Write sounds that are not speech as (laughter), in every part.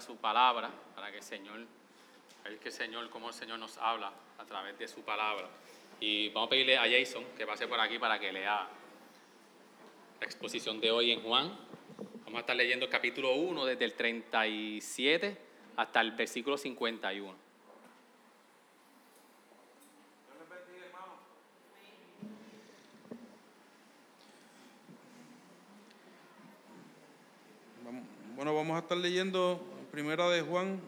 su palabra para que el Señor, ver que el Señor, cómo el Señor nos habla a través de su palabra. Y vamos a pedirle a Jason que pase por aquí para que lea la exposición de hoy en Juan. Vamos a estar leyendo el capítulo 1 desde el 37 hasta el versículo 51. Bueno, vamos a estar leyendo primera de Juan,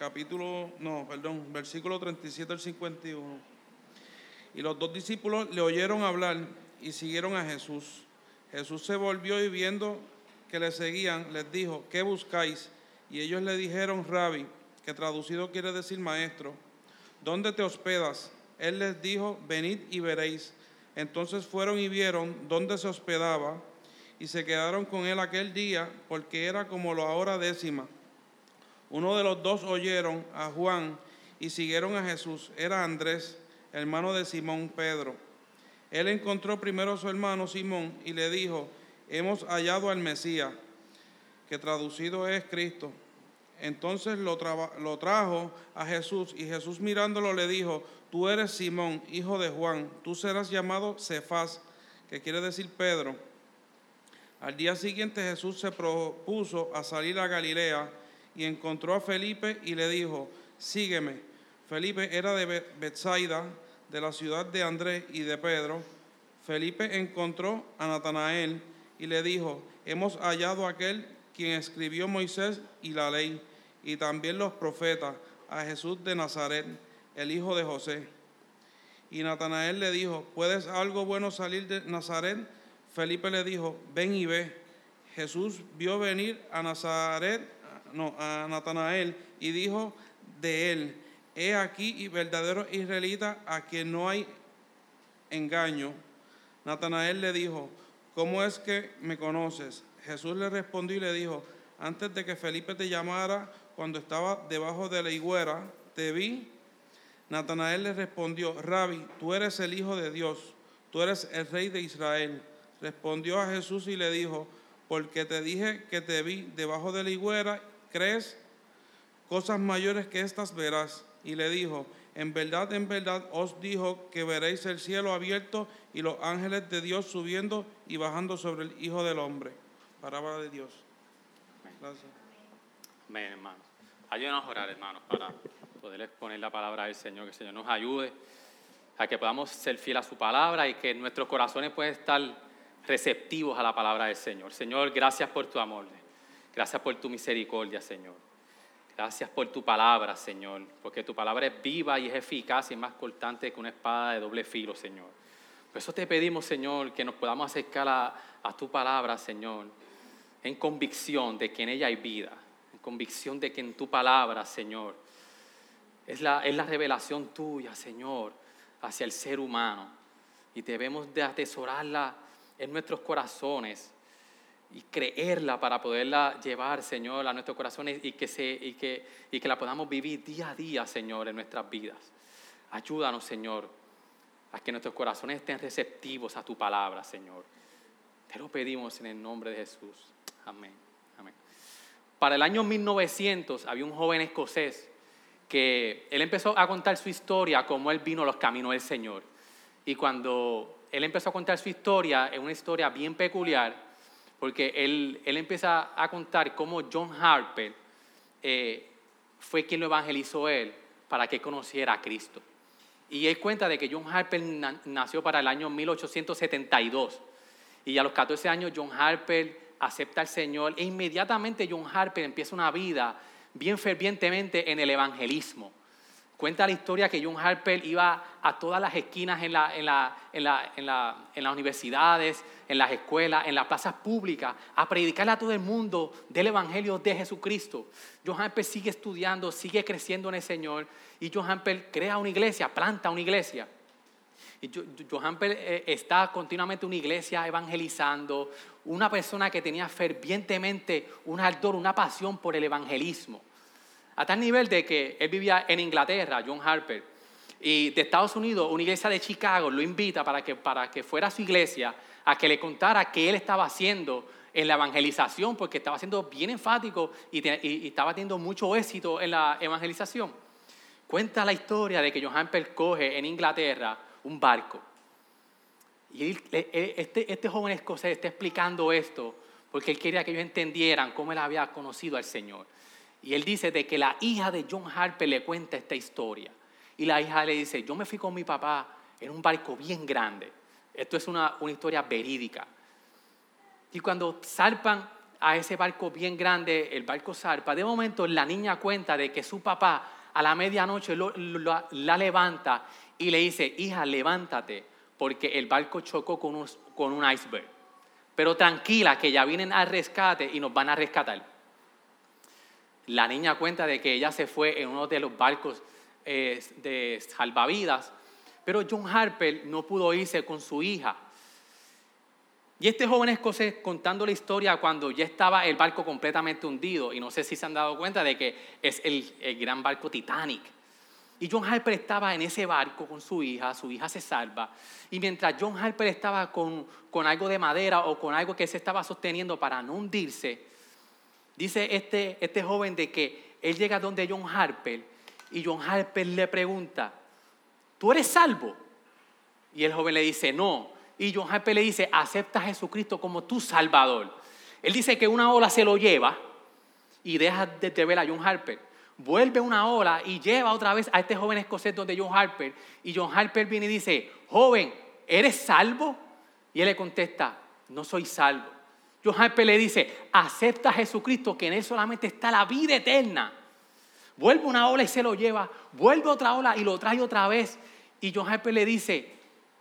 capítulo, no, perdón, versículo 37 al 51. Y los dos discípulos le oyeron hablar y siguieron a Jesús. Jesús se volvió y viendo que le seguían, les dijo, ¿qué buscáis? Y ellos le dijeron, Rabbi, que traducido quiere decir maestro, ¿dónde te hospedas? Él les dijo, venid y veréis. Entonces fueron y vieron dónde se hospedaba y se quedaron con él aquel día porque era como la hora décima. Uno de los dos oyeron a Juan y siguieron a Jesús. Era Andrés, hermano de Simón Pedro. Él encontró primero a su hermano Simón y le dijo, hemos hallado al Mesías, que traducido es Cristo. Entonces lo, trajo a Jesús y Jesús mirándolo le dijo, tú eres Simón, hijo de Juan, tú serás llamado Cefás, que quiere decir Pedro al día siguiente Jesús se propuso a salir a Galilea y encontró a Felipe y le dijo, sígueme. Felipe era de Bethsaida, de la ciudad de Andrés y de Pedro. Felipe encontró a Natanael y le dijo, hemos hallado a aquel quien escribió Moisés y la ley, y también los profetas, a Jesús de Nazaret, el hijo de José. Y Natanael le dijo, ¿puedes algo bueno salir de Nazaret? Felipe le dijo, ven y ve. Jesús vio venir a Nazaret, a Natanael, y dijo de él, he aquí y verdadero israelita a quien no hay engaño. Natanael le dijo, ¿cómo es que me conoces? Jesús le respondió y le dijo, antes de que Felipe te llamara, cuando estaba debajo de la higuera, te vi. Natanael le respondió, Rabbi, tú eres el Hijo de Dios, tú eres el Rey de Israel. Respondió a Jesús y le dijo, porque te dije que te vi debajo de la higuera, ¿crees? Cosas mayores que estas verás. Y le dijo, en verdad, en verdad os dijo que veréis el cielo abierto y los ángeles de Dios subiendo y bajando sobre el Hijo del Hombre. Palabra de Dios. Gracias. Amén, hermanos. Ayúdenos a orar, hermanos, para poder exponer la palabra del Señor, que el Señor nos ayude a que podamos ser fieles a su palabra y que nuestros corazones puedan estar receptivos a la palabra del Señor. Señor, gracias por tu amor. Gracias por tu misericordia, Señor. Gracias por tu palabra, Señor, porque tu palabra es viva y es eficaz y es más cortante que una espada de doble filo, Señor. Por eso te pedimos, Señor, que nos podamos acercar a, a tu palabra, Señor, en convicción de que en ella hay vida, en convicción de que en tu palabra, Señor, es la, es la revelación tuya, Señor, hacia el ser humano. Y debemos de atesorarla en nuestros corazones y creerla para poderla llevar, Señor, a nuestros corazones y que, se, y que, y que la podamos vivir día a día, Señor, en nuestras vidas. Ayúdanos, Señor, a que nuestros corazones estén receptivos a tu palabra, Señor. Te lo pedimos en el nombre de Jesús. Amén. Amén. Para el año 1900 había un joven escocés que él empezó a contar su historia, como él vino a los caminos del Señor. Y cuando él empezó a contar su historia, es una historia bien peculiar, porque él, él empieza a contar cómo John Harper eh, fue quien lo evangelizó él para que conociera a Cristo. Y él cuenta de que John Harper nació para el año 1872. Y a los 14 años John Harper acepta al Señor e inmediatamente John Harper empieza una vida bien fervientemente en el evangelismo. Cuenta la historia que John Harper iba a todas las esquinas en, la, en, la, en, la, en, las universidades, en las escuelas, en las plazas públicas, a predicarle a todo el mundo del Evangelio de Jesucristo. John Harper sigue estudiando, sigue creciendo en el Señor y John Harper crea una iglesia, planta una iglesia. Y John Harper eh, está continuamente en una iglesia evangelizando, una persona que tenía fervientemente un ardor, una pasión por el evangelismo. A tal nivel de que él vivía en Inglaterra, John Harper, y de Estados Unidos, una iglesia de Chicago lo invita para que, para que fuera a su iglesia a que le contara qué él estaba haciendo en la evangelización porque estaba siendo bien enfático y, estaba teniendo mucho éxito en la evangelización. Cuenta la historia de que Johan coge en Inglaterra un barco. Y este, este joven escocés está explicando esto porque él quería que ellos entendieran cómo él había conocido al Señor. Y él dice de que la hija de John Harper le cuenta esta historia. Y la hija le dice, yo me fui con mi papá en un barco bien grande. Esto es una, una historia verídica. Y cuando zarpan a ese barco bien grande, el barco zarpa, de momento la niña cuenta de que su papá a la medianoche la levanta y le dice, hija, levántate, porque el barco chocó con con un iceberg. Pero tranquila, que ya vienen al rescate y nos van a rescatar. La niña cuenta de que ella se fue en uno de los barcos eh, de salvavidas, pero John Harper no pudo irse con su hija. Y este joven escocés contando la historia cuando ya estaba el barco completamente hundido, y no sé si se han dado cuenta de que es el, el gran barco Titanic. Y John Harper estaba en ese barco con su hija, su hija se salva. Y mientras John Harper estaba con, con algo de madera o con algo que se estaba sosteniendo para no hundirse, Dice este, este joven de que él llega donde John Harper y John Harper le pregunta, ¿tú eres salvo? Y el joven le dice, no. Y John Harper le dice, acepta a Jesucristo como tu salvador. Él dice que una ola se lo lleva y deja de, ver a John Harper. Vuelve una ola y lleva otra vez a este joven escocés donde John Harper. Y John Harper viene y dice, joven, ¿eres salvo? Y él le contesta, no soy salvo. John Harper le dice, acepta a Jesucristo, que en él solamente está la vida eterna. Vuelve una ola y se lo lleva, vuelve otra ola y lo trae otra vez. Y John Harper le dice,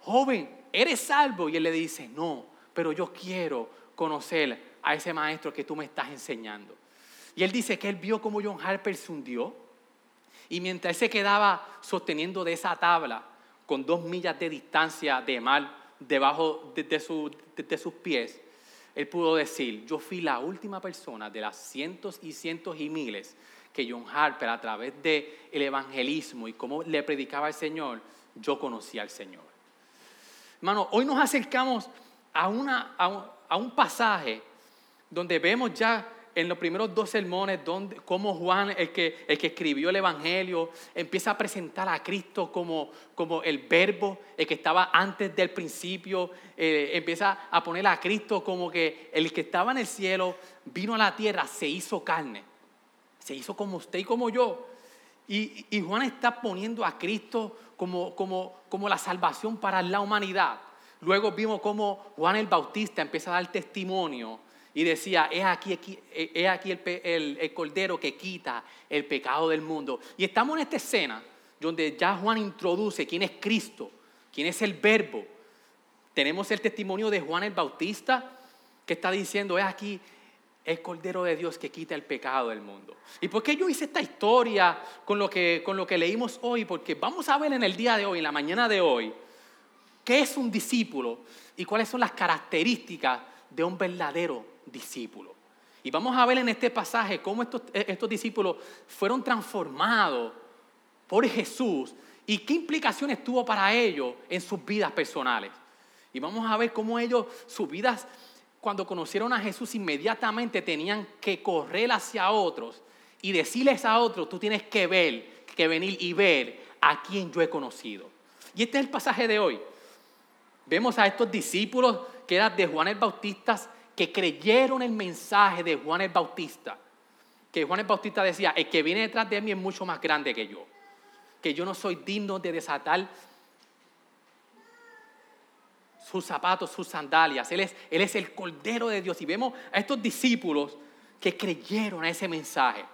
joven, ¿eres salvo? Y él le dice, no, pero yo quiero conocer a ese maestro que tú me estás enseñando. Y él dice que él vio cómo John Harper se hundió. Y mientras él se quedaba sosteniendo de esa tabla, con dos millas de distancia de mar debajo de, de sus pies, él pudo decir, yo fui la última persona de las cientos y cientos y miles que John Harper a través del el evangelismo y cómo le predicaba al Señor, yo conocí al Señor. Hermano, hoy nos acercamos a, una, a un pasaje donde vemos ya en los primeros dos sermones, donde, cómo Juan, el que, el que escribió el Evangelio, empieza a presentar a Cristo como, como el verbo, el que estaba antes del principio, eh, empieza a poner a Cristo como que el que estaba en el cielo vino a la tierra, se hizo carne, se hizo como usted y como yo. Y, y Juan está poniendo a Cristo como, como, como la salvación para la humanidad. Luego vimos cómo Juan el Bautista empieza a dar testimonio y decía, es aquí, aquí el, el, cordero que quita el pecado del mundo. Y estamos en esta escena donde ya Juan introduce quién es Cristo, quién es el verbo. Tenemos el testimonio de Juan el Bautista que está diciendo, es aquí el Cordero de Dios que quita el pecado del mundo. ¿Y por qué yo hice esta historia con lo, que, con lo que leímos hoy? Porque vamos a ver en el día de hoy, en la mañana de hoy, qué es un discípulo y cuáles son las características de un verdadero discípulos. Y vamos a ver en este pasaje cómo estos, eh, estos discípulos fueron transformados por Jesús y qué implicaciones tuvo para ellos en sus vidas personales. Y vamos a ver cómo ellos, sus vidas, cuando conocieron a Jesús, inmediatamente tenían que correr hacia otros y decirles a otros, tú tienes que ver, que venir y ver a quien yo he conocido. Y este es el pasaje de hoy. Vemos a estos discípulos que eran de Juan el Bautista que creyeron el mensaje de Juan el Bautista. Que Juan el Bautista decía, el que viene detrás de mí es mucho más grande que yo. Que yo no soy digno de desatar sus zapatos, sus sandalias. Él es, él es el Cordero de Dios. Y vemos a estos discípulos que creyeron a ese mensaje.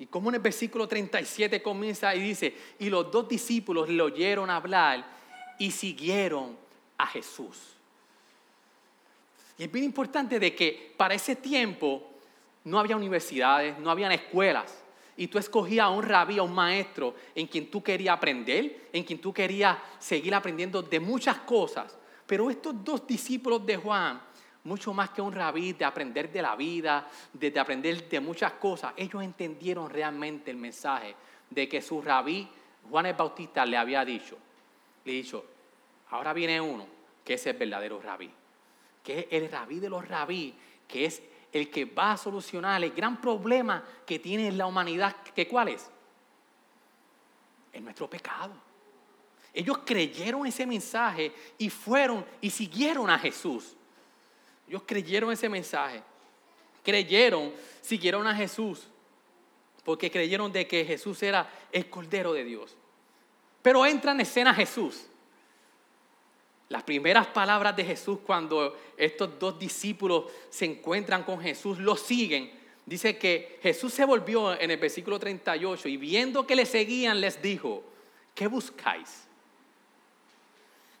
Y como en el versículo 37 comienza y dice, y los dos discípulos le oyeron hablar y siguieron a Jesús. Y es bien importante de que para ese tiempo no había universidades, no habían escuelas. Y tú escogías a un rabí, a un maestro en quien tú querías aprender, en quien tú querías seguir aprendiendo de muchas cosas. Pero estos dos discípulos de Juan, mucho más que un rabí de aprender de la vida, de, aprender de muchas cosas, ellos entendieron realmente el mensaje de que su rabí, Juan el Bautista, le había dicho. Le dicho, ahora viene uno que es el verdadero rabí que es el rabí de los rabí, que es el que va a solucionar el gran problema que tiene la humanidad, que cuál es? Es nuestro pecado. Ellos creyeron ese mensaje y fueron y siguieron a Jesús. Ellos creyeron ese mensaje. Creyeron, siguieron a Jesús. Porque creyeron de que Jesús era el Cordero de Dios. Pero entra en escena Jesús. Las primeras palabras de Jesús cuando estos dos discípulos se encuentran con Jesús, lo siguen. Dice que Jesús se volvió en el versículo 38 y viendo que le seguían les dijo, ¿qué buscáis?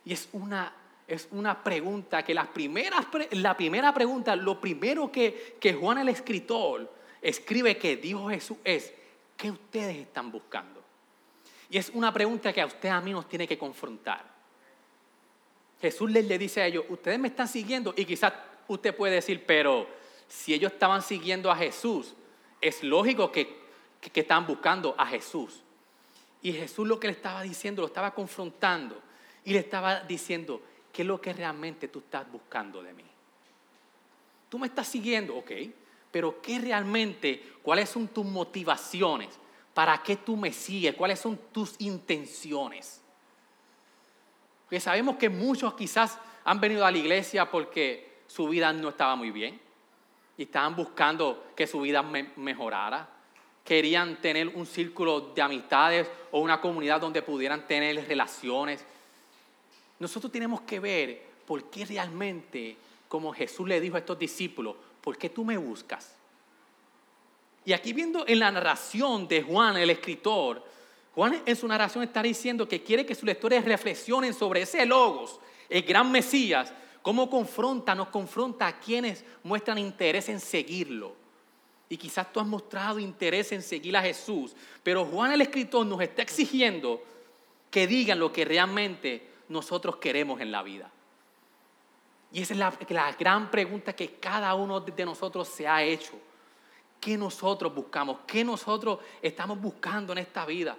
Y es una, es una pregunta que las primeras, la primera pregunta, lo primero que, que Juan el escritor escribe que dijo Jesús es, ¿qué ustedes están buscando? Y es una pregunta que a usted a mí nos tiene que confrontar. Jesús les le dice a ellos, ustedes me están siguiendo y quizás usted puede decir, pero si ellos estaban siguiendo a Jesús, es lógico que, que, están buscando a Jesús. Y Jesús lo que le estaba diciendo, lo estaba confrontando y le estaba diciendo, ¿qué es lo que realmente tú estás buscando de mí? Tú me estás siguiendo, ok, pero ¿qué realmente, cuáles son tus motivaciones? ¿Para qué tú me sigues? ¿Cuáles son tus intenciones? Porque sabemos que muchos quizás han venido a la iglesia porque su vida no estaba muy bien y estaban buscando que su vida mejorara. Querían tener un círculo de amistades o una comunidad donde pudieran tener relaciones. Nosotros tenemos que ver por qué realmente, como Jesús le dijo a estos discípulos, ¿por qué tú me buscas? Y aquí viendo en la narración de Juan, el escritor, Juan en su narración está diciendo que quiere que sus lectores reflexionen sobre ese logos, el gran Mesías, cómo confronta, nos confronta a quienes muestran interés en seguirlo. Y quizás tú has mostrado interés en seguir a Jesús, pero Juan el escritor nos está exigiendo que digan lo que realmente nosotros queremos en la vida. Y esa es la, la, gran pregunta que cada uno de nosotros se ha hecho. ¿Qué nosotros buscamos? ¿Qué nosotros estamos buscando en esta vida?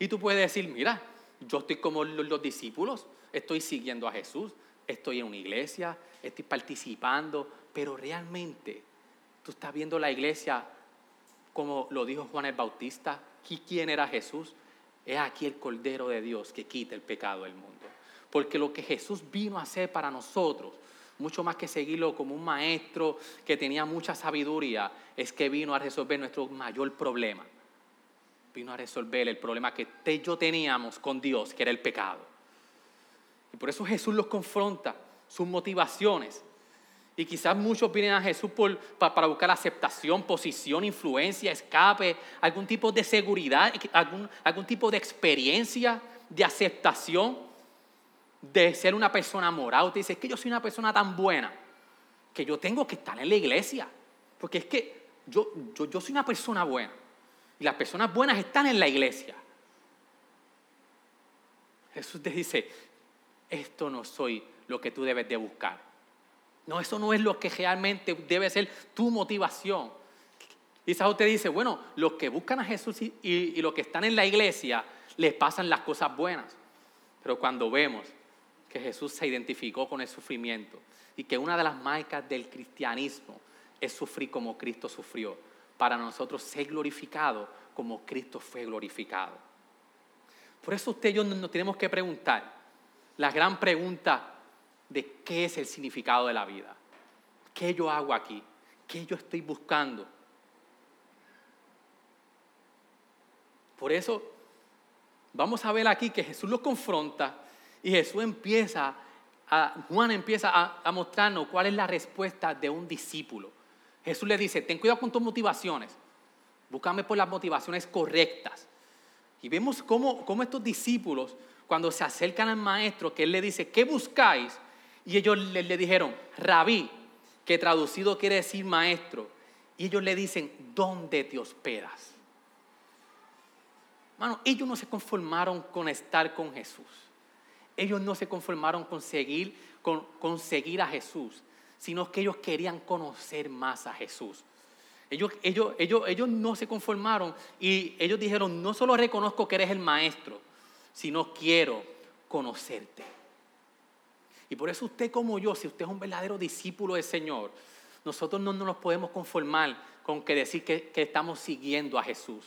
Y tú puedes decir, mira, yo estoy como los discípulos, estoy siguiendo a Jesús, estoy en una iglesia, estoy participando, pero realmente tú estás viendo la iglesia como lo dijo Juan el Bautista, ¿quién era Jesús? Es aquí el Cordero de Dios que quita el pecado del mundo. Porque lo que Jesús vino a hacer para nosotros, mucho más que seguirlo como un maestro que tenía mucha sabiduría, es que vino a resolver nuestro mayor problema vino a resolver el problema que yo teníamos con Dios, que era el pecado. Y por eso Jesús los confronta, sus motivaciones. Y quizás muchos vienen a Jesús para buscar aceptación, posición, influencia, escape, algún tipo de seguridad, algún, algún tipo de experiencia, de aceptación, de ser una persona moral. Usted dice, es que yo soy una persona tan buena que yo tengo que estar en la iglesia. Porque es que yo, yo, yo soy una persona buena. Y las personas buenas están en la iglesia. Jesús te dice, esto no soy lo que tú debes de buscar. No, eso no es lo que realmente debe ser tu motivación. Quizás usted dice, bueno, los que buscan a Jesús y, y los que están en la iglesia, les pasan las cosas buenas. Pero cuando vemos que Jesús se identificó con el sufrimiento y que una de las marcas del cristianismo es sufrir como Cristo sufrió, para nosotros ser glorificado como Cristo fue glorificado. Por eso usted y yo nos tenemos que preguntar la gran pregunta de qué es el significado de la vida. ¿Qué yo hago aquí? ¿Qué yo estoy buscando? Por eso vamos a ver aquí que Jesús lo confronta y Jesús empieza, Juan empieza a mostrarnos cuál es la respuesta de un discípulo. Jesús le dice, ten cuidado con tus motivaciones, búscame por las motivaciones correctas. Y vemos cómo, estos discípulos, cuando se acercan al maestro, que él le dice, ¿qué buscáis? Y ellos le, le dijeron, rabí, que traducido quiere decir maestro. Y ellos le dicen, ¿dónde te hospedas? Mano, ellos no se conformaron con estar con Jesús. Ellos no se conformaron con seguir, con, con seguir a Jesús sino que ellos querían conocer más a Jesús. Ellos, ellos, ellos, ellos no se conformaron y ellos dijeron, no solo reconozco que eres el maestro, sino quiero conocerte. Y por eso usted como yo, si usted es un verdadero discípulo del Señor, nosotros no, nos podemos conformar con que decir que, estamos siguiendo a Jesús,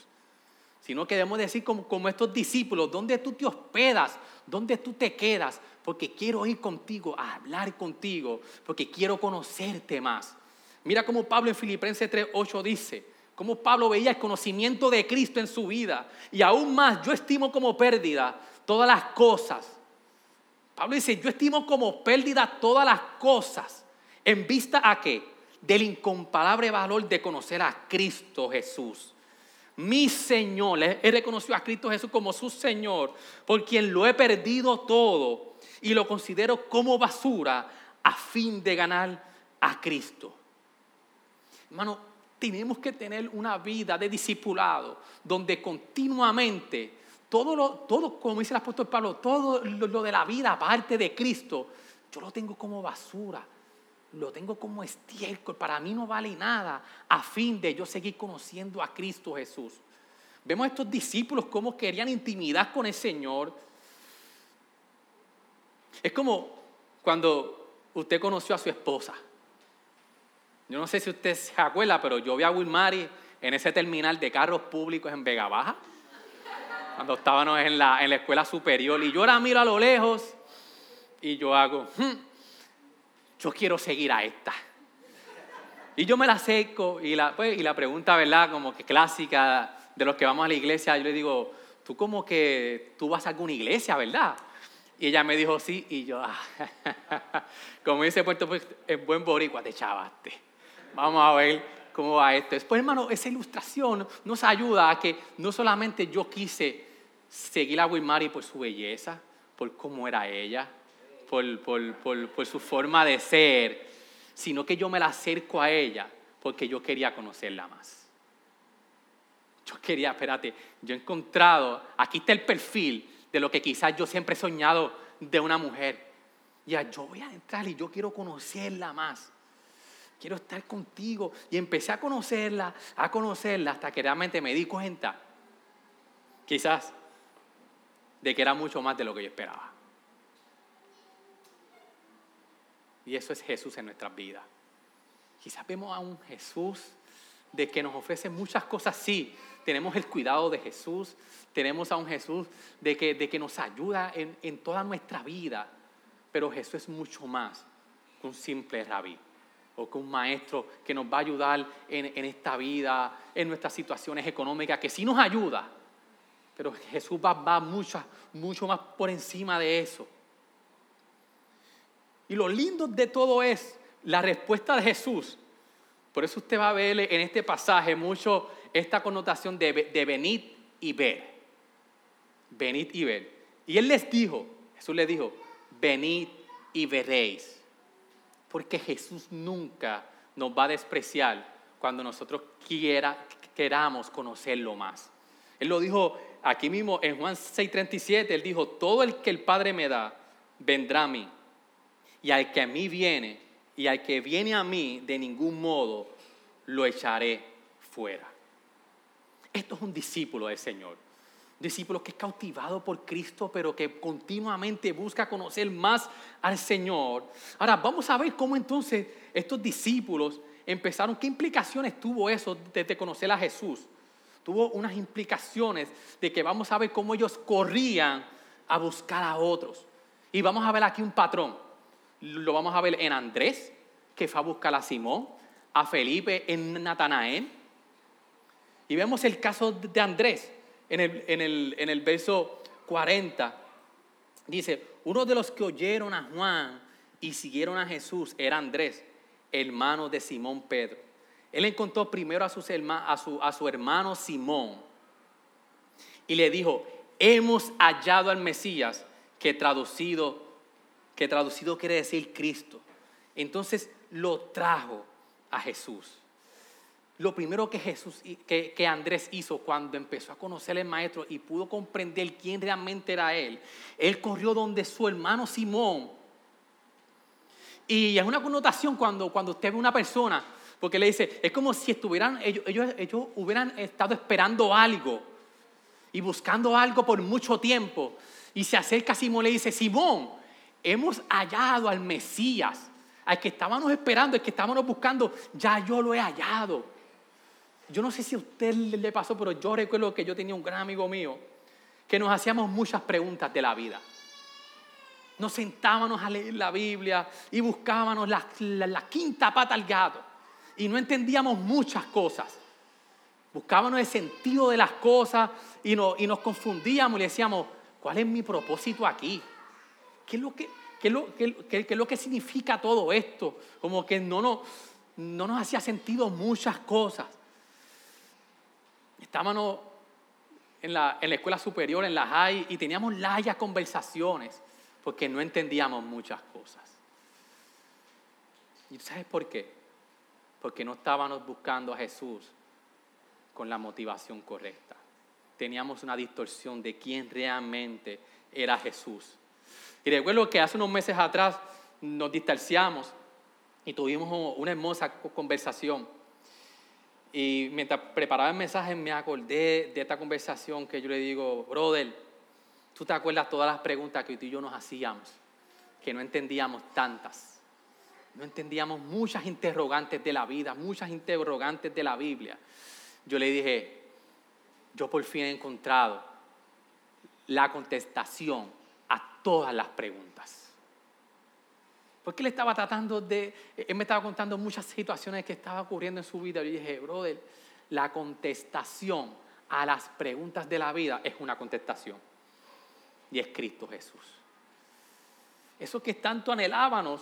sino que debemos decir como, estos discípulos, ¿dónde tú te hospedas? ¿Dónde tú te quedas? Porque quiero ir contigo, a hablar contigo, porque quiero conocerte más. Mira cómo Pablo en Filipenses 3:8 dice, cómo Pablo veía el conocimiento de Cristo en su vida. Y aún más, yo estimo como pérdida todas las cosas. Pablo dice, yo estimo como pérdida todas las cosas en vista a qué? Del incomparable valor de conocer a Cristo Jesús. Mi Señor, he reconocido a Cristo Jesús como su Señor, por quien lo he perdido todo y lo considero como basura a fin de ganar a Cristo. Hermano, tenemos que tener una vida de discipulado donde continuamente todo, lo, todo como dice el apóstol Pablo, todo lo, de la vida aparte de Cristo, yo lo tengo como basura, lo tengo como estiércol, para mí no vale nada, a fin de yo seguir conociendo a Cristo Jesús. Vemos a estos discípulos cómo querían intimidad con el Señor. Es como cuando usted conoció a su esposa. Yo no sé si usted se acuerda, pero yo vi a Wilmary en ese terminal de carros públicos en Vega Baja, cuando estábamos en la, en la escuela superior, y yo la miro a lo lejos y yo hago, hmm, yo quiero seguir a esta. Y yo me la acerco y la, pues, y la pregunta, ¿verdad? Como que clásica de los que vamos a la iglesia, yo le digo, tú como que tú vas a alguna iglesia, ¿verdad? Y ella me dijo sí, y yo, ah, (laughs) como dice Puerto en buen boricua, te chavaste. Vamos a ver cómo va esto. Después, hermano, esa ilustración nos ayuda a que no solamente yo quise seguir a Wilmary por su belleza, por cómo era ella, por, su forma de ser, sino que yo me la acerco a ella porque yo quería conocerla más. Yo quería, espérate, yo he encontrado, aquí está el perfil de lo que quizás yo siempre he soñado de una mujer. Ya, yo voy a entrar y yo quiero conocerla más quiero estar contigo. Y empecé a conocerla, a conocerla, hasta que realmente me di cuenta, quizás, de que era mucho más de lo que yo esperaba. Y eso es Jesús en nuestras vidas. Quizás vemos a un Jesús de que nos ofrece muchas cosas, sí. Tenemos el cuidado de Jesús, tenemos a un Jesús de que, de que nos ayuda en, en toda nuestra vida, pero Jesús es mucho más que un simple rabí o que un maestro que nos va a ayudar en, esta vida, en nuestras situaciones económicas, que sí nos ayuda, pero Jesús va, va mucho, mucho más por encima de eso. Y lo lindo de todo es la respuesta de Jesús. Por eso usted va a ver en este pasaje mucho esta connotación de, de venid y ver. Venid y ver. Y Él les dijo, Jesús les dijo, venid y veréis. Porque Jesús nunca nos va a despreciar cuando nosotros quiera, queramos conocerlo más. Él lo dijo aquí mismo en Juan 6:37, él dijo, todo el que el Padre me da, vendrá a mí. Y al que a mí viene, y al que viene a mí, de ningún modo lo echaré fuera. Esto es un discípulo del Señor discípulo que es cautivado por Cristo, pero que continuamente busca conocer más al Señor. Ahora, vamos a ver cómo entonces estos discípulos empezaron, qué implicaciones tuvo eso de, conocer a Jesús. Tuvo unas implicaciones de que vamos a ver cómo ellos corrían a buscar a otros. Y vamos a ver aquí un patrón. Lo vamos a ver en Andrés, que fue a buscar a Simón, a Felipe en Natanael. Y vemos el caso de Andrés en el, en el, en el verso 40, dice, uno de los que oyeron a Juan y siguieron a Jesús era Andrés, hermano de Simón Pedro. Él encontró primero a, sus a, su, a su hermano Simón y le dijo, hemos hallado al Mesías, que traducido, que traducido quiere decir Cristo. Entonces lo trajo a Jesús lo primero que Jesús, que, que, Andrés hizo cuando empezó a conocer al maestro y pudo comprender quién realmente era él, él corrió donde su hermano Simón. Y es una connotación cuando, cuando usted ve una persona, porque le dice, es como si estuvieran, ellos, ellos, ellos hubieran estado esperando algo y buscando algo por mucho tiempo. Y se acerca a Simón y le dice, Simón, hemos hallado al Mesías, al que estábamos esperando, al que estábamos buscando, ya yo lo he hallado. Yo no sé si a usted le pasó, pero yo recuerdo que yo tenía un gran amigo mío que nos hacíamos muchas preguntas de la vida. Nos sentábamos a leer la Biblia y buscábamos la, quinta pata al gato y no entendíamos muchas cosas. Buscábamos el sentido de las cosas y, y nos confundíamos y le decíamos, ¿cuál es mi propósito aquí? ¿Qué es lo que, qué es lo, qué, es lo que significa todo esto? Como que no, no, no nos hacía sentido muchas cosas. Estábamos en la, en la escuela superior, en la high, y teníamos largas conversaciones porque no entendíamos muchas cosas. ¿Y sabes por qué? Porque no estábamos buscando a Jesús con la motivación correcta. Teníamos una distorsión de quién realmente era Jesús. Y recuerdo que hace unos meses atrás nos distanciamos y tuvimos una hermosa conversación. Y mientras preparaba el mensaje me acordé de esta conversación que yo le digo, brother, tú te acuerdas todas las preguntas que tú y yo nos hacíamos, que no entendíamos tantas. No entendíamos muchas interrogantes de la vida, muchas interrogantes de la Biblia yo le dije, yo por fin he encontrado la contestación todas las preguntas. Porque él estaba tratando de, él me estaba contando muchas situaciones que estaban ocurriendo en su vida. Yo dije, brother, la contestación a las preguntas de la vida es una contestación. Y es Cristo Jesús. Eso que tanto anhelábamos,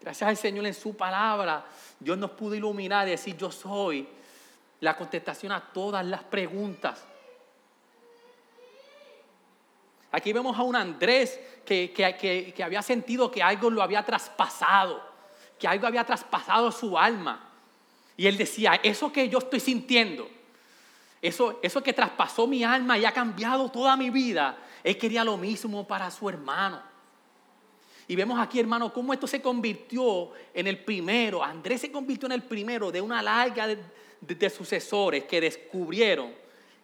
gracias al Señor en su palabra, Dios nos pudo iluminar y decir, yo soy la contestación a todas las preguntas. Aquí vemos a un Andrés que, que, había sentido que algo lo había traspasado, que algo había traspasado su alma. Y él decía, eso que yo estoy sintiendo, eso, eso que traspasó mi alma y ha cambiado toda mi vida, él quería lo mismo para su hermano. Y vemos aquí, hermano, cómo esto se convirtió en el primero. Andrés se convirtió en el primero de una larga de, sucesores que descubrieron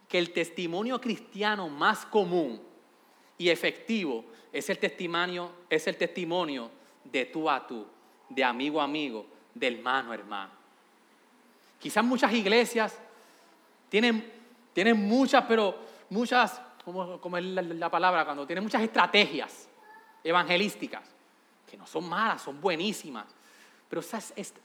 que el testimonio cristiano más común y efectivo es el testimonio, es el testimonio de tú a tú, de amigo a amigo, de hermano a hermano. Quizás muchas iglesias tienen, tienen muchas, pero muchas, como, es la, palabra, cuando tienen muchas estrategias evangelísticas, que no son malas, son buenísimas, pero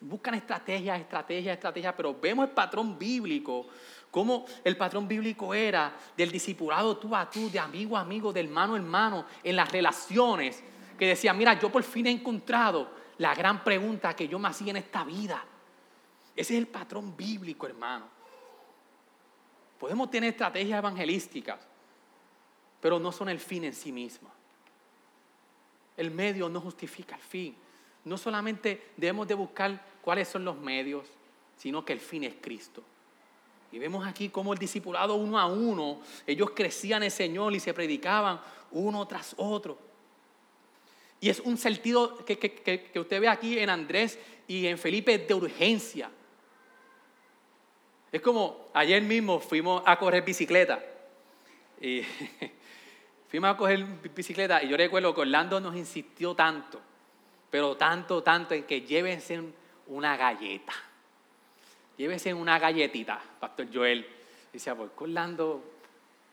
buscan estrategias, estrategias, estrategias, pero vemos el patrón bíblico, cómo el patrón bíblico era del discipulado tú a tú, de amigo a amigo, de hermano a hermano, en las relaciones, que decía, mira, yo por fin he encontrado la gran pregunta que yo me hacía en esta vida. Ese es el patrón bíblico, hermano. Podemos tener estrategias evangelísticas, pero no son el fin en sí mismo. El medio no justifica el fin no solamente debemos de buscar cuáles son los medios, sino que el fin es Cristo. Y vemos aquí cómo el discipulado uno a uno, ellos crecían el Señor y se predicaban uno tras otro. Y es un sentido que, que, usted ve aquí en Andrés y en Felipe de urgencia. Es como ayer mismo fuimos a correr bicicleta. Y (laughs) fuimos a correr bicicleta y yo recuerdo que Orlando nos insistió tanto pero tanto, tanto en que llévense una galleta. Llévense una galletita, Pastor Joel. Dice, ¿por qué Orlando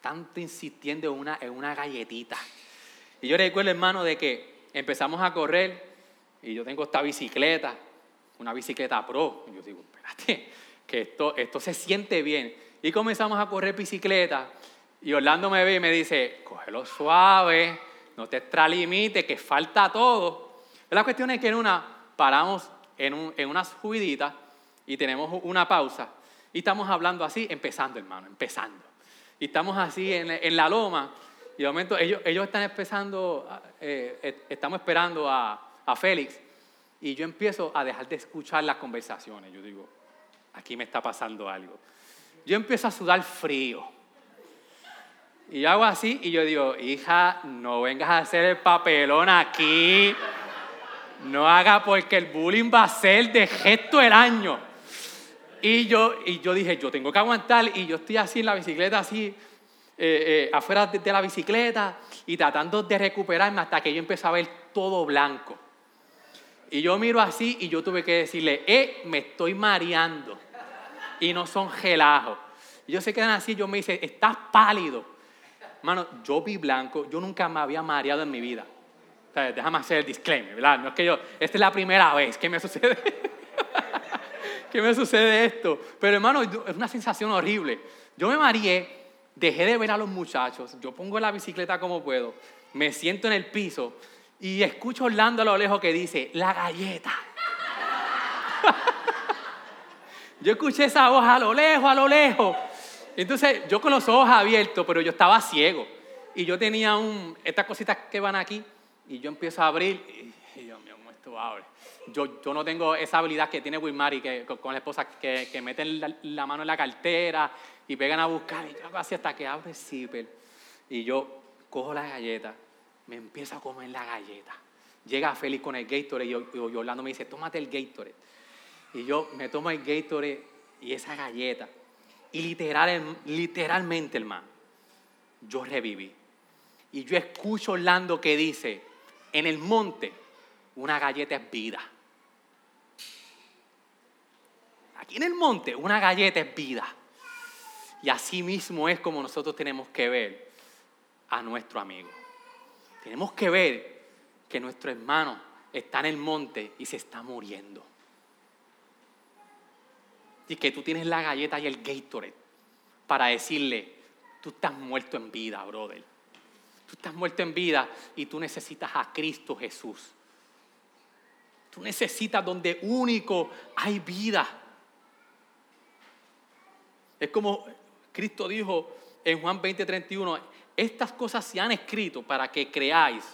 tanto insistiendo en una, en una galletita? Y yo recuerdo, hermano, de que empezamos a correr y yo tengo esta bicicleta, una bicicleta pro. Y yo digo, espérate, que esto, esto se siente bien. Y comenzamos a correr bicicleta y Orlando me ve y me dice, cógelo suave, no te extralimites, que falta todo. La cuestión es que en una paramos en, un, en una subidita y tenemos una pausa y estamos hablando así, empezando, hermano, empezando. Y estamos así en, en la loma y de momento ellos, ellos están empezando, eh, estamos esperando a, a Félix y yo empiezo a dejar de escuchar las conversaciones. Yo digo, aquí me está pasando algo. Yo empiezo a sudar frío. Y yo hago así y yo digo, hija, no vengas a hacer el papelón aquí. No haga porque el bullying va a ser de gesto del año. Y yo, y yo dije, yo tengo que aguantar. Y yo estoy así en la bicicleta, así, eh, eh, afuera de, la bicicleta y tratando de recuperarme hasta que yo empecé a ver todo blanco. Y yo miro así y yo tuve que decirle, eh, me estoy mareando. Y no son gelajos. Y ellos se quedan así, yo me dice, estás pálido. Mano, yo vi blanco, yo nunca me había mareado en mi vida. déjame hacer el disclaimer, ¿verdad? No es que yo, esta es la primera vez que me (laughs) sucede. Que me sucede esto. Pero hermano, es una sensación horrible. Yo me mareé dejé de ver a los muchachos, yo pongo la bicicleta como puedo, me siento en el piso y escucho Orlando a lo lejos que dice, la galleta. (laughs) yo escuché esa voz a lo lejos, a lo lejos. Entonces yo con los ojos abiertos, pero yo estaba ciego. Y yo tenía un, estas cositas que van aquí, y yo empiezo a abrir, y, Dios mío, ¿cómo esto abre? Yo, yo no tengo esa habilidad que tiene Wilmary que, con la esposa, que, que meten la, mano en la cartera y pegan a buscar y yo así hasta que abre el zipper y yo cojo la galleta, me empiezo a comer la galleta. Llega Félix con el Gatorade y, Orlando me dice, tómate el Gatorade. Y yo me tomo el Gatorade y esa galleta. Y literal, literalmente, hermano, yo reviví. Y yo escucho Orlando que dice, en el monte, una galleta es vida. En el monte, una galleta es vida. Y así mismo es como nosotros tenemos que ver a nuestro amigo. Tenemos que ver que nuestro hermano está en el monte y se está muriendo. Y que tú tienes la galleta y el Gatorade para decirle, tú estás muerto en vida, brother. Tú estás muerto en vida y tú necesitas a Cristo Jesús. Tú necesitas donde único hay vida. Es como Cristo dijo en Juan 20:31, estas cosas se han escrito para que creáis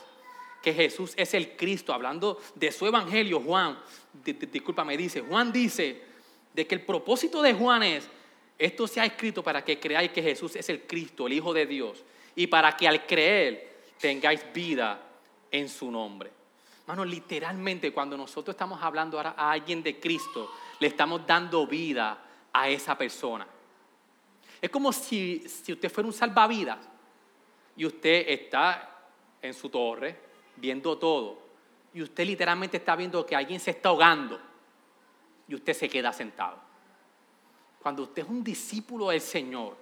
que Jesús es el Cristo. Hablando de su evangelio, Juan, disculpa, me dice, Juan dice de que el propósito de Juan es, esto se ha escrito para que creáis que Jesús es el Cristo, el Hijo de Dios, y para que al creer tengáis vida en su nombre. Hermano, literalmente cuando nosotros estamos hablando ahora a alguien de Cristo, le estamos dando vida a esa persona. Es como si, si usted fuera un salvavidas y usted está en su torre viendo todo y usted literalmente está viendo que alguien se está ahogando y usted se queda sentado. Cuando usted es un discípulo del Señor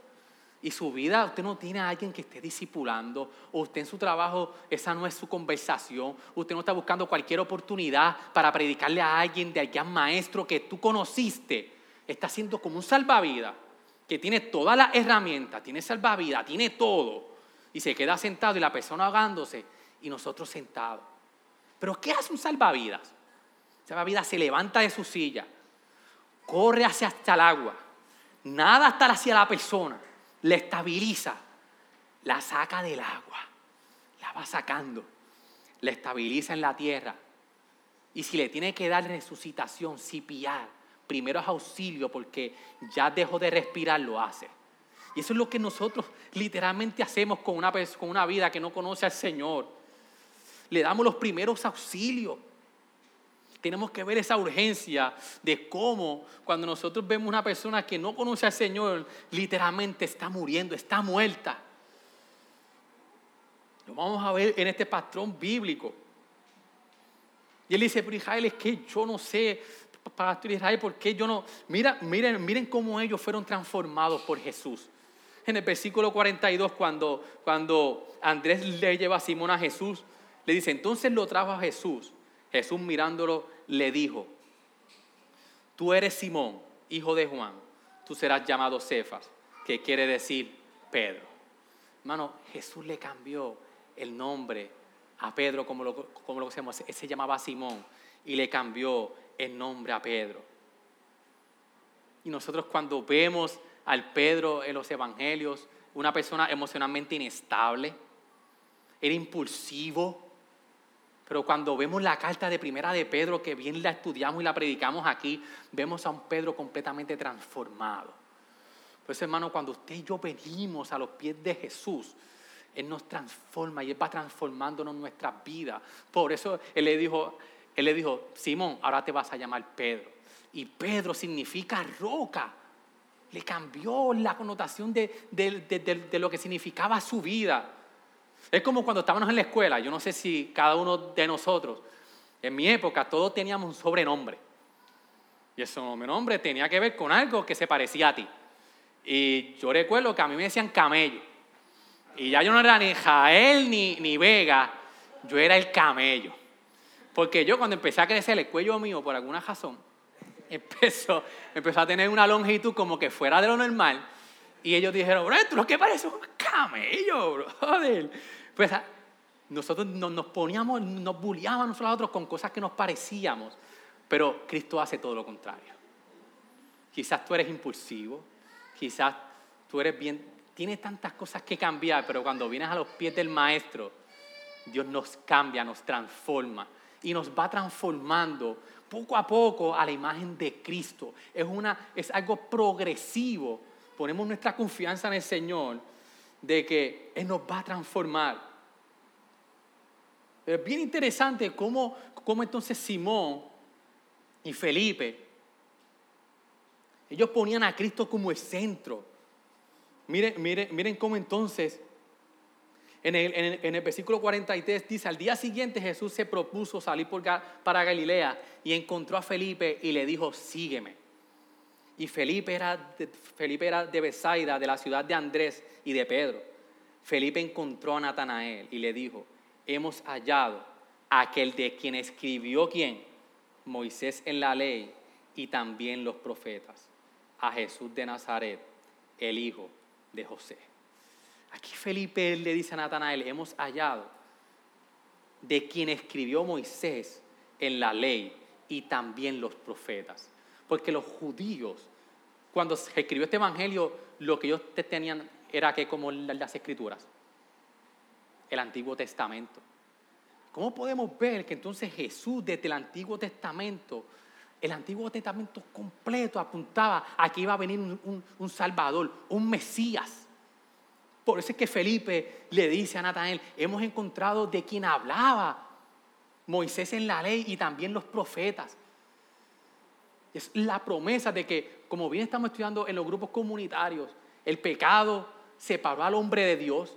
y su vida usted no tiene a alguien que esté discipulando o usted en su trabajo esa no es su conversación, usted no está buscando cualquier oportunidad para predicarle a alguien de algún maestro que tú conociste, está siendo como un salvavidas que tiene todas las herramientas, tiene salvavidas, tiene todo, y se queda sentado y la persona ahogándose y nosotros sentados. Pero ¿qué hace un salvavidas? Salvavidas se levanta de su silla, corre hacia hasta el agua, nada hasta hacia la persona, la estabiliza, la saca del agua, la va sacando, la estabiliza en la tierra. Y si le tiene que dar resucitación, cipiar, primeros auxilio porque ya dejó de respirar, lo hace. Y eso es lo que nosotros literalmente hacemos con una, con una vida que no conoce al Señor. Le damos los primeros auxilios. Tenemos que ver esa urgencia de cómo cuando nosotros vemos una persona que no conoce al Señor, literalmente está muriendo, está muerta. Lo vamos a ver en este patrón bíblico. Y él dice, pero Israel, es que yo no sé, pastor Israel, ¿por qué yo no? Mira, miren, miren cómo ellos fueron transformados por Jesús. En el versículo 42, cuando, cuando Andrés le lleva a Simón a Jesús, le dice, entonces lo trajo a Jesús. Jesús mirándolo le dijo, tú eres Simón, hijo de Juan, tú serás llamado Cefas, que quiere decir Pedro. Hermano, Jesús le cambió el nombre a Pedro como lo, como lo conocemos, se llamaba Simón, y le cambió el nombre a Pedro. Y nosotros cuando vemos al Pedro en los evangelios, una persona emocionalmente inestable, era impulsivo, pero cuando vemos la carta de primera de Pedro, que bien la estudiamos y la predicamos aquí, vemos a un Pedro completamente transformado. Pues hermano, cuando usted y yo venimos a los pies de Jesús, Él nos transforma y Él va transformándonos nuestras vidas. Por eso Él le dijo él le dijo, Simón, ahora te vas a llamar Pedro. Y Pedro significa roca. le cambió la connotación de, de, lo que significaba su vida. Es como cuando estábamos en la escuela, yo no sé si cada uno de nosotros, en mi época todos teníamos un sobrenombre. Y ese sobrenombre tenía que ver con algo que se parecía a ti. Y yo recuerdo que a mí me decían camello. Y ya yo no era ni Jael ni, ni Vega, yo era el camello. Porque yo cuando empecé a crecer el cuello mío, por alguna razón, (laughs) empezó, empezó a tener una longitud como que fuera de lo normal. Y ellos dijeron, bro, tú lo que parece un camello, brother. Pues ah, nosotros nos poníamos, nos bulliábamos nosotros a otros con cosas que nos parecíamos. Pero Cristo hace todo lo contrario. Quizás tú eres impulsivo, quizás tú eres bien, tienes tantas cosas que cambiar, pero cuando vienes a los pies del Maestro, Dios nos cambia, nos transforma y nos va transformando poco a poco a la imagen de Cristo. Es, una, es algo progresivo. Ponemos nuestra confianza en el Señor de que Él nos va a transformar. Es bien interesante cómo, cómo entonces Simón y Felipe, ellos ponían a Cristo como el centro. Miren, miren, miren cómo entonces en el, versículo 43 dice, al día siguiente Jesús se propuso salir para Galilea y encontró a Felipe y le dijo, sígueme. Y Felipe era, de, Felipe era de Besaida, de la ciudad de Andrés y de Pedro. Felipe encontró a Natanael y le dijo, hemos hallado a aquel de quien escribió quién, Moisés en la ley y también los profetas, a Jesús de Nazaret, el hijo de José. Aquí Felipe le dice a Natanael, hemos hallado de quien escribió Moisés en la ley y también los profetas. Porque los judíos, cuando se escribió este evangelio, lo que ellos tenían era que como las escrituras, el Antiguo Testamento. ¿Cómo podemos ver que entonces Jesús desde el Antiguo Testamento, el Antiguo Testamento completo apuntaba a que iba a venir un, un Salvador, un Mesías? Por eso es que Felipe le dice a Natanael, hemos encontrado de quien hablaba Moisés en la ley y también los profetas. Es la promesa de que, como bien estamos estudiando en los grupos comunitarios, el pecado separó al hombre de Dios.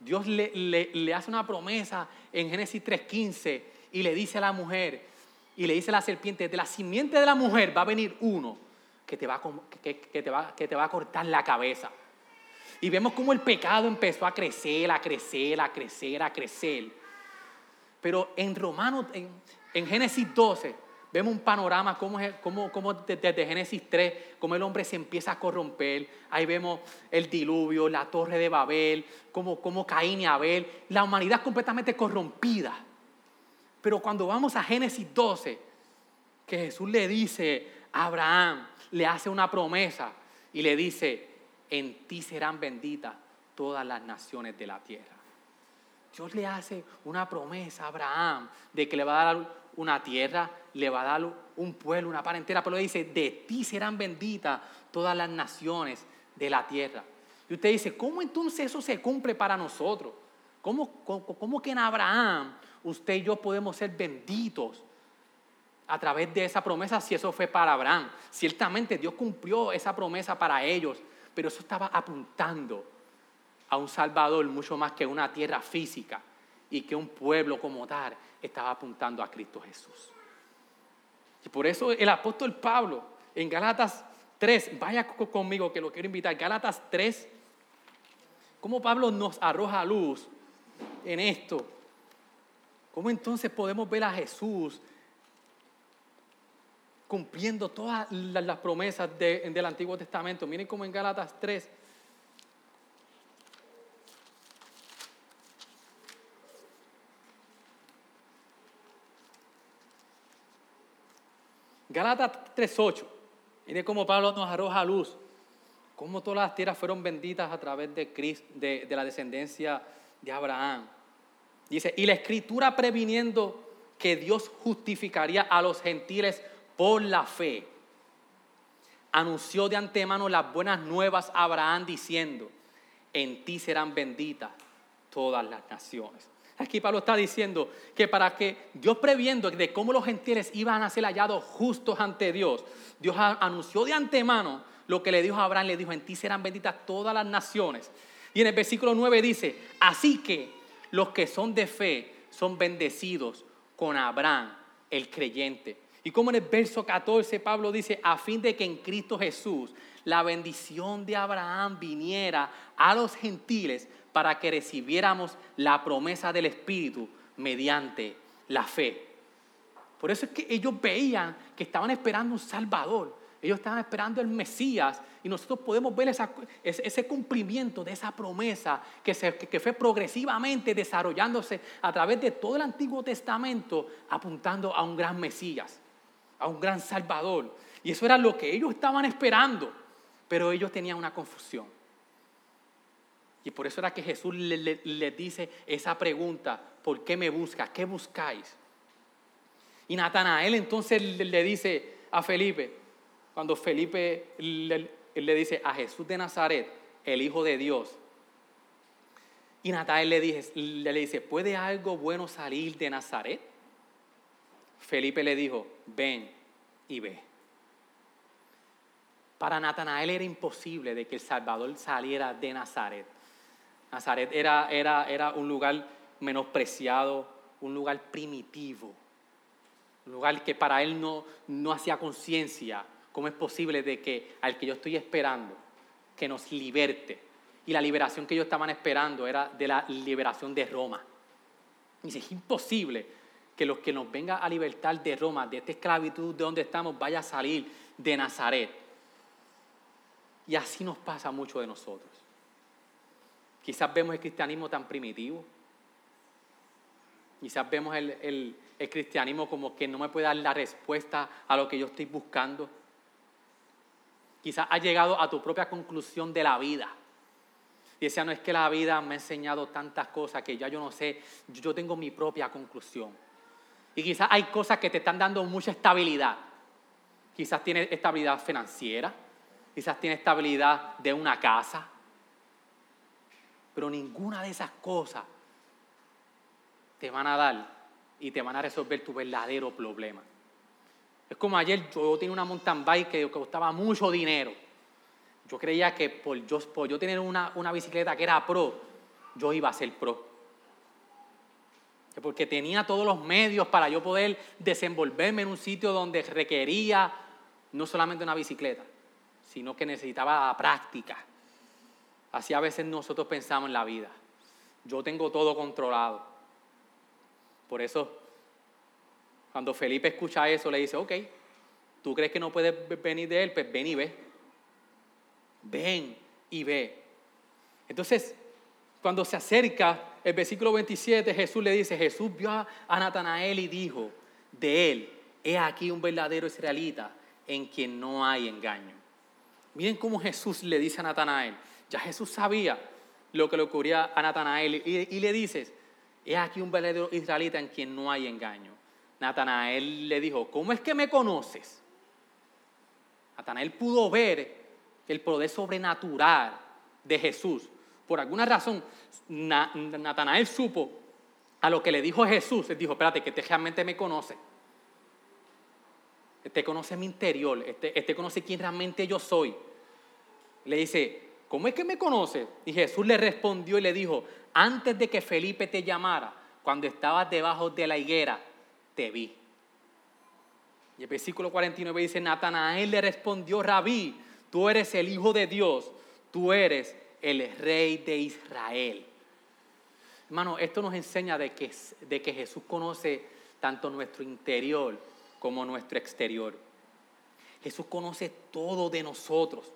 Dios le, hace una promesa en Génesis 3.15 y le dice a la mujer, y le dice a la serpiente, de la simiente de la mujer va a venir uno que te va a cortar la cabeza. Y vemos cómo el pecado empezó a crecer, a crecer, a crecer, a crecer. Pero en Romanos, en, Génesis 12, vemos un panorama como, como, desde Génesis 3, cómo el hombre se empieza a corromper. Ahí vemos el diluvio, la torre de Babel, cómo, cómo Caín y Abel, la humanidad completamente corrompida. Pero cuando vamos a Génesis 12, que Jesús le dice a Abraham, le hace una promesa y le dice, en ti serán benditas todas las naciones de la tierra. Dios le hace una promesa a Abraham de que le va a dar una tierra, le va a dar un pueblo, una parentela, pero le dice, de ti serán benditas todas las naciones de la tierra. Y usted dice, ¿cómo entonces eso se cumple para nosotros? ¿Cómo, cómo que en Abraham usted y yo podemos ser benditos a través de esa promesa si eso fue para Abraham? Ciertamente Dios cumplió esa promesa para ellos pero eso estaba apuntando a un Salvador mucho más que una tierra física y que un pueblo como tal estaba apuntando a Cristo Jesús. Y por eso el apóstol Pablo en Galatas 3, vaya conmigo que lo quiero invitar, Galatas 3, cómo Pablo nos arroja luz en esto. ¿Cómo entonces podemos ver a Jesús cumpliendo todas las promesas del Antiguo Testamento. Miren cómo en Gálatas 3. Gálatas 3.8. Miren cómo Pablo nos arroja luz. Cómo todas las tierras fueron benditas a través de, Cristo, de, de la descendencia de Abraham. Dice, y la escritura previniendo que Dios justificaría a los gentiles por la fe, anunció de antemano las buenas nuevas a Abraham diciendo, en ti serán benditas todas las naciones. Aquí Pablo está diciendo que para que Dios previendo de cómo los gentiles iban a ser hallados justos ante Dios, Dios anunció de antemano lo que le dijo a Abraham, le dijo, en ti serán benditas todas las naciones. Y en el versículo 9 dice, así que los que son de fe son bendecidos con Abraham, el creyente. Y como en el verso 14 Pablo dice, a fin de que en Cristo Jesús la bendición de Abraham viniera a los gentiles para que recibiéramos la promesa del Espíritu mediante la fe. Por eso es que ellos veían que estaban esperando un Salvador. Ellos estaban esperando el Mesías y nosotros podemos ver ese cumplimiento de esa promesa que, fue progresivamente desarrollándose a través de todo el Antiguo Testamento, apuntando a un gran Mesías, a un gran Salvador. Y eso era lo que ellos estaban esperando, pero ellos tenían una confusión. Y por eso era que Jesús les dice esa pregunta, ¿por qué me buscas? ¿Qué buscáis? Y Natanael entonces le dice a Felipe, cuando Felipe le, dice a Jesús de Nazaret, el Hijo de Dios, y Natanael le, le dice, ¿puede algo bueno salir de Nazaret? Felipe le dijo, ven y ve. Para Natanael era imposible de que el Salvador saliera de Nazaret. Nazaret era, era, era un lugar menospreciado, un lugar primitivo, un lugar que para él no, no hacía conciencia ¿Cómo es posible de que al que yo estoy esperando, que nos liberte? Y la liberación que ellos estaban esperando era de la liberación de Roma. Dice, es imposible que los que nos venga a libertar de Roma, de esta esclavitud de donde estamos, vaya a salir de Nazaret. Y así nos pasa mucho de nosotros. Quizás vemos el cristianismo tan primitivo. Quizás vemos el, el cristianismo como que no me puede dar la respuesta a lo que yo estoy buscando. Quizás has llegado a tu propia conclusión de la vida. Y decía, no es que la vida me ha enseñado tantas cosas que ya yo no sé, yo tengo mi propia conclusión. Y quizás hay cosas que te están dando mucha estabilidad. Quizás tienes estabilidad financiera, quizás tienes estabilidad de una casa, pero ninguna de esas cosas te van a dar y te van a resolver tu verdadero problema. Es como ayer yo tenía una mountain bike que costaba mucho dinero. Yo creía que por yo, yo tener una, una bicicleta que era pro, yo iba a ser pro. Porque tenía todos los medios para yo poder desenvolverme en un sitio donde requería no solamente una bicicleta, sino que necesitaba práctica. Así a veces nosotros pensamos en la vida. Yo tengo todo controlado. Por eso cuando Felipe escucha eso, le dice, ok, ¿tú crees que no puedes venir de él? Pues ven y ve. Ven y ve. Entonces, cuando se acerca el versículo 27, Jesús le dice, Jesús vio a Natanael y dijo, de él, he aquí un verdadero israelita en quien no hay engaño. Miren cómo Jesús le dice a Natanael, ya Jesús sabía lo que le ocurría a Natanael y, le dices, he aquí un verdadero israelita en quien no hay engaño. Natanael le dijo, ¿cómo es que me conoces? Natanael pudo ver el poder sobrenatural de Jesús. Por alguna razón, Natanael supo a lo que le dijo Jesús. Él dijo, espérate, que este realmente me conoce. Este conoce mi interior, este, este conoce quién realmente yo soy. Le dice, ¿cómo es que me conoce? Y Jesús le respondió y le dijo, antes de que Felipe te llamara, cuando estabas debajo de la higuera, te vi. Y el versículo 49 dice, Natanael le respondió, Rabí, tú eres el Hijo de Dios, tú eres el Rey de Israel. Hermano, esto nos enseña de que, de que Jesús conoce tanto nuestro interior como nuestro exterior. Jesús conoce todo de nosotros.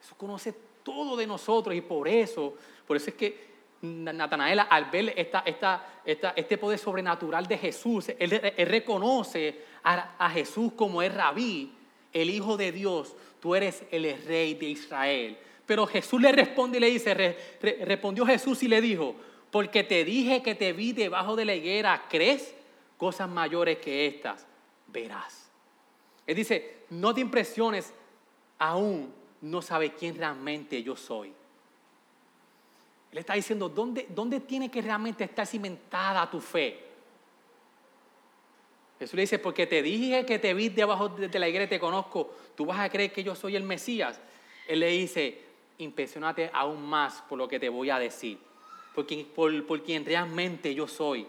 Jesús conoce todo de nosotros y por eso, por eso es que Natanael, al ver esta, esta, este poder sobrenatural de Jesús, él, reconoce a, Jesús como el rabí, el Hijo de Dios, tú eres el rey de Israel. Pero Jesús le responde y le dice, respondió Jesús y le dijo, porque te dije que te vi debajo de la higuera, ¿crees? Cosas mayores que estas verás. Él dice, no te impresiones, aún no sabe quién realmente yo soy. Él está diciendo, ¿dónde, ¿dónde tiene que realmente estar cimentada tu fe? Jesús le dice, porque te dije que te vi debajo de la higuera y te conozco, tú vas a creer que yo soy el Mesías. Él le dice, impresionate aún más por lo que te voy a decir, por, por quien realmente yo soy.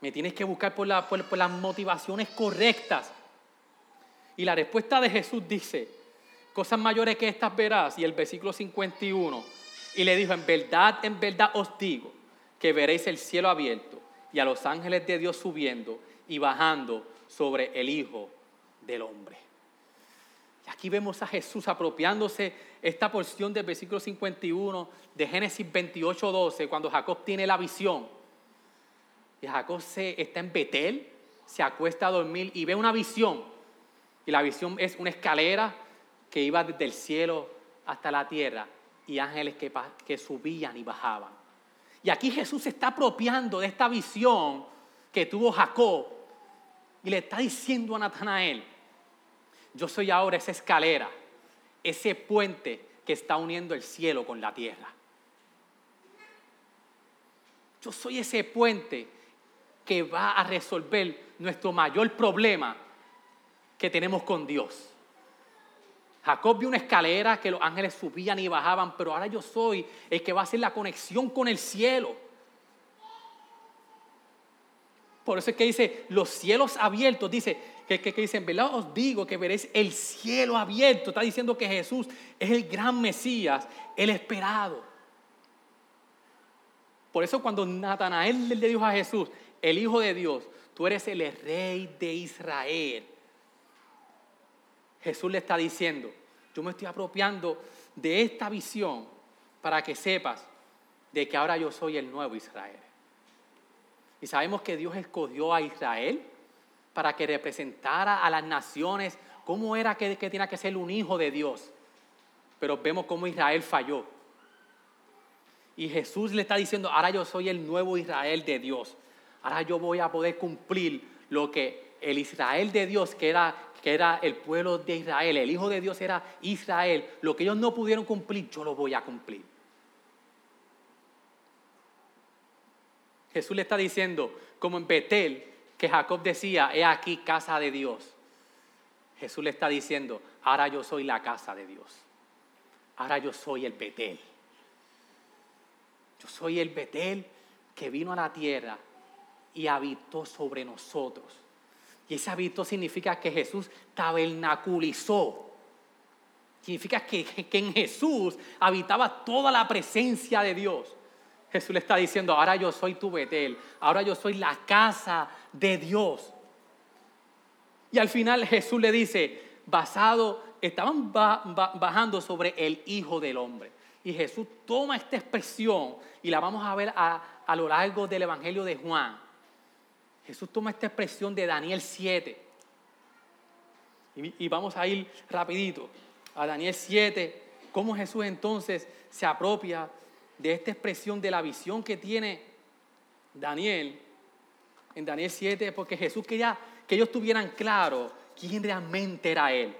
Me tienes que buscar por, por las motivaciones correctas. Y la respuesta de Jesús dice, cosas mayores que estas verás, y el versículo 51, y le dijo, en verdad, en verdad os digo, que veréis el cielo abierto y a los ángeles de Dios subiendo y bajando sobre el Hijo del Hombre. Y aquí vemos a Jesús apropiándose esta porción del versículo 51 de Génesis 28, 12, cuando Jacob tiene la visión. Y Jacob se, está en Betel, se acuesta a dormir y ve una visión. Y la visión es una escalera que iba desde el cielo hasta la tierra y ángeles que, que subían y bajaban. Y aquí Jesús se está apropiando de esta visión que tuvo Jacob y le está diciendo a Natanael, yo soy ahora esa escalera, ese puente que está uniendo el cielo con la tierra. Yo soy ese puente que va a resolver nuestro mayor problema que tenemos con Dios. Jacob vio una escalera que los ángeles subían y bajaban, pero ahora yo soy el que va a hacer la conexión con el cielo. Por eso es que dice, los cielos abiertos, dice, que, que, que verdad os digo que veréis el cielo abierto. Está diciendo que Jesús es el gran Mesías, el esperado. Por eso cuando Natanael le dijo a Jesús, el Hijo de Dios, tú eres el rey de Israel. Jesús le está diciendo, yo me estoy apropiando de esta visión para que sepas de que ahora yo soy el nuevo Israel. Y sabemos que Dios escogió a Israel para que representara a las naciones cómo era que, que tenía que ser un hijo de Dios. Pero vemos cómo Israel falló. Y Jesús le está diciendo, ahora yo soy el nuevo Israel de Dios. Ahora yo voy a poder cumplir lo que el Israel de Dios, que era que era el pueblo de Israel, el Hijo de Dios era Israel, lo que ellos no pudieron cumplir, yo lo voy a cumplir. Jesús le está diciendo, como en Betel, que Jacob decía, he aquí casa de Dios. Jesús le está diciendo, ahora yo soy la casa de Dios. Ahora yo soy el Betel. Yo soy el Betel que vino a la tierra y habitó sobre nosotros. Y ese hábito significa que Jesús tabernaculizó. Significa que, que en Jesús habitaba toda la presencia de Dios. Jesús le está diciendo, ahora yo soy tu Betel, ahora yo soy la casa de Dios. Y al final Jesús le dice, basado, estaban bajando sobre el Hijo del Hombre. Y Jesús toma esta expresión y la vamos a ver a, a lo largo del Evangelio de Juan. Jesús toma esta expresión de Daniel 7. Y, vamos a ir rapidito a Daniel 7, cómo Jesús entonces se apropia de esta expresión de la visión que tiene Daniel en Daniel 7, porque Jesús quería que ellos tuvieran claro quién realmente era Él.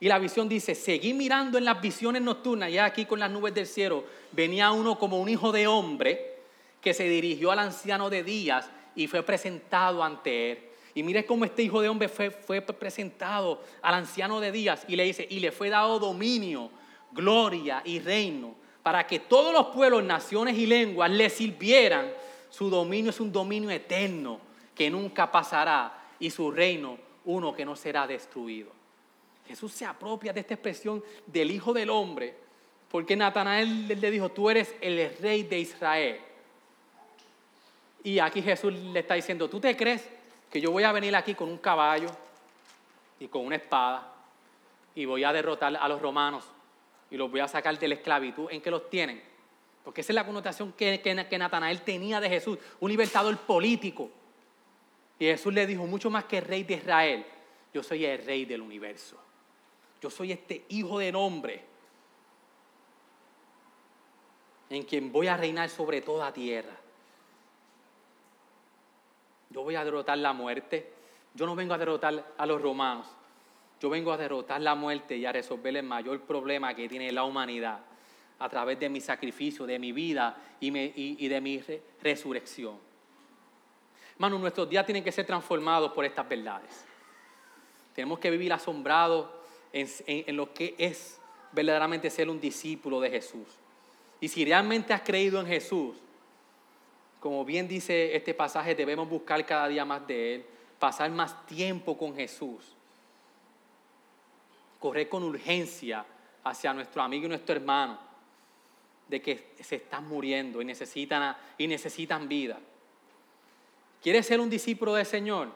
Y la visión dice, seguí mirando en las visiones nocturnas, ya aquí con las nubes del cielo, venía uno como un hijo de hombre que se dirigió al anciano de días y fue presentado ante él. Y mire cómo este hijo de hombre fue, fue presentado al anciano de días y le dice, y le fue dado dominio, gloria y reino, para que todos los pueblos, naciones y lenguas le sirvieran. Su dominio es un dominio eterno que nunca pasará y su reino uno que no será destruido. Jesús se apropia de esta expresión del Hijo del Hombre, porque Natanael le dijo, tú eres el rey de Israel. Y aquí Jesús le está diciendo, ¿tú te crees que yo voy a venir aquí con un caballo y con una espada y voy a derrotar a los romanos y los voy a sacar de la esclavitud en que los tienen? Porque esa es la connotación que, que, Natanael tenía de Jesús, un libertador político. Y Jesús le dijo, mucho más que rey de Israel, yo soy el rey del universo. Yo soy este hijo del hombre en quien voy a reinar sobre toda tierra. Yo voy a derrotar la muerte. Yo no vengo a derrotar a los romanos. Yo vengo a derrotar la muerte y a resolver el mayor problema que tiene la humanidad a través de mi sacrificio, de mi vida y, de mi resurrección. Hermanos, nuestros días tienen que ser transformados por estas verdades. Tenemos que vivir asombrados en, lo que es verdaderamente ser un discípulo de Jesús. Y si realmente has creído en Jesús, como bien dice este pasaje, debemos buscar cada día más de Él, pasar más tiempo con Jesús, correr con urgencia hacia nuestro amigo y nuestro hermano, de que se están muriendo y necesitan, y necesitan vida. ¿Quieres ser un discípulo del Señor?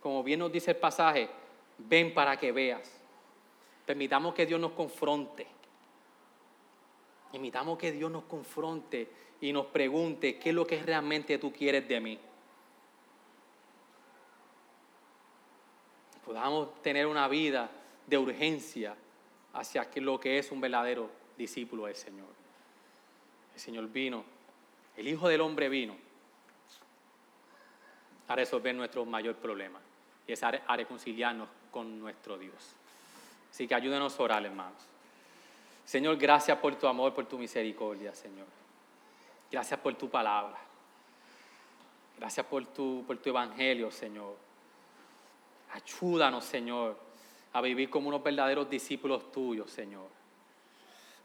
Como bien nos dice el pasaje, ven para que veas. Permitamos que Dios nos confronte. Imitamos que Dios nos confronte y nos pregunte qué es lo que realmente tú quieres de mí. Podamos tener una vida de urgencia hacia lo que es un verdadero discípulo del Señor. El Señor vino, el Hijo del Hombre vino a resolver nuestro mayor problema y es a reconciliarnos con nuestro Dios. Así que ayúdenos a orar, hermanos. Señor, gracias por tu amor, por tu misericordia, Señor. Gracias por tu palabra. Gracias por tu, por tu evangelio, Señor. Ayúdanos, Señor, a vivir como unos verdaderos discípulos tuyos, Señor.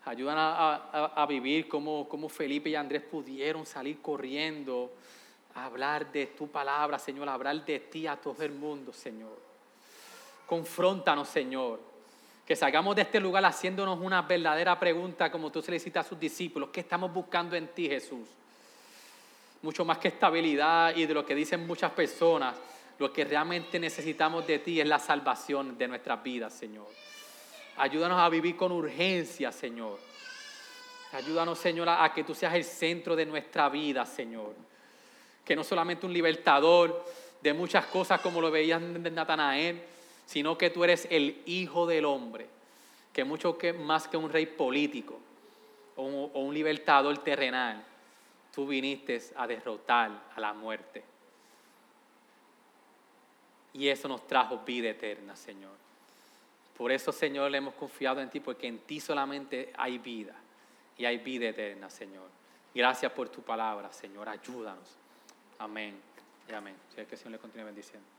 Ayúdanos a, vivir como, como Felipe y Andrés pudieron salir corriendo hablar de tu palabra, Señor, hablar de ti a todo el mundo, Señor. Confróntanos, Señor. Que salgamos de este lugar haciéndonos una verdadera pregunta como tú se le a sus discípulos. ¿Qué estamos buscando en ti, Jesús? Mucho más que estabilidad y de lo que dicen muchas personas, lo que realmente necesitamos de ti es la salvación de nuestras vidas, Señor. Ayúdanos a vivir con urgencia, Señor. Ayúdanos, Señor, a que tú seas el centro de nuestra vida, Señor. Que no solamente un libertador de muchas cosas como lo veían de Natanael, sino que tú eres el Hijo del Hombre, que mucho que, más que un rey político o un, o un libertador terrenal, tú viniste a derrotar a la muerte. Y eso nos trajo vida eterna, Señor. Por eso, Señor, le hemos confiado en ti, porque en ti solamente hay vida y hay vida eterna, Señor. Gracias por tu palabra, Señor. Ayúdanos. Amén y amén. Si que el Señor le continúe bendiciendo.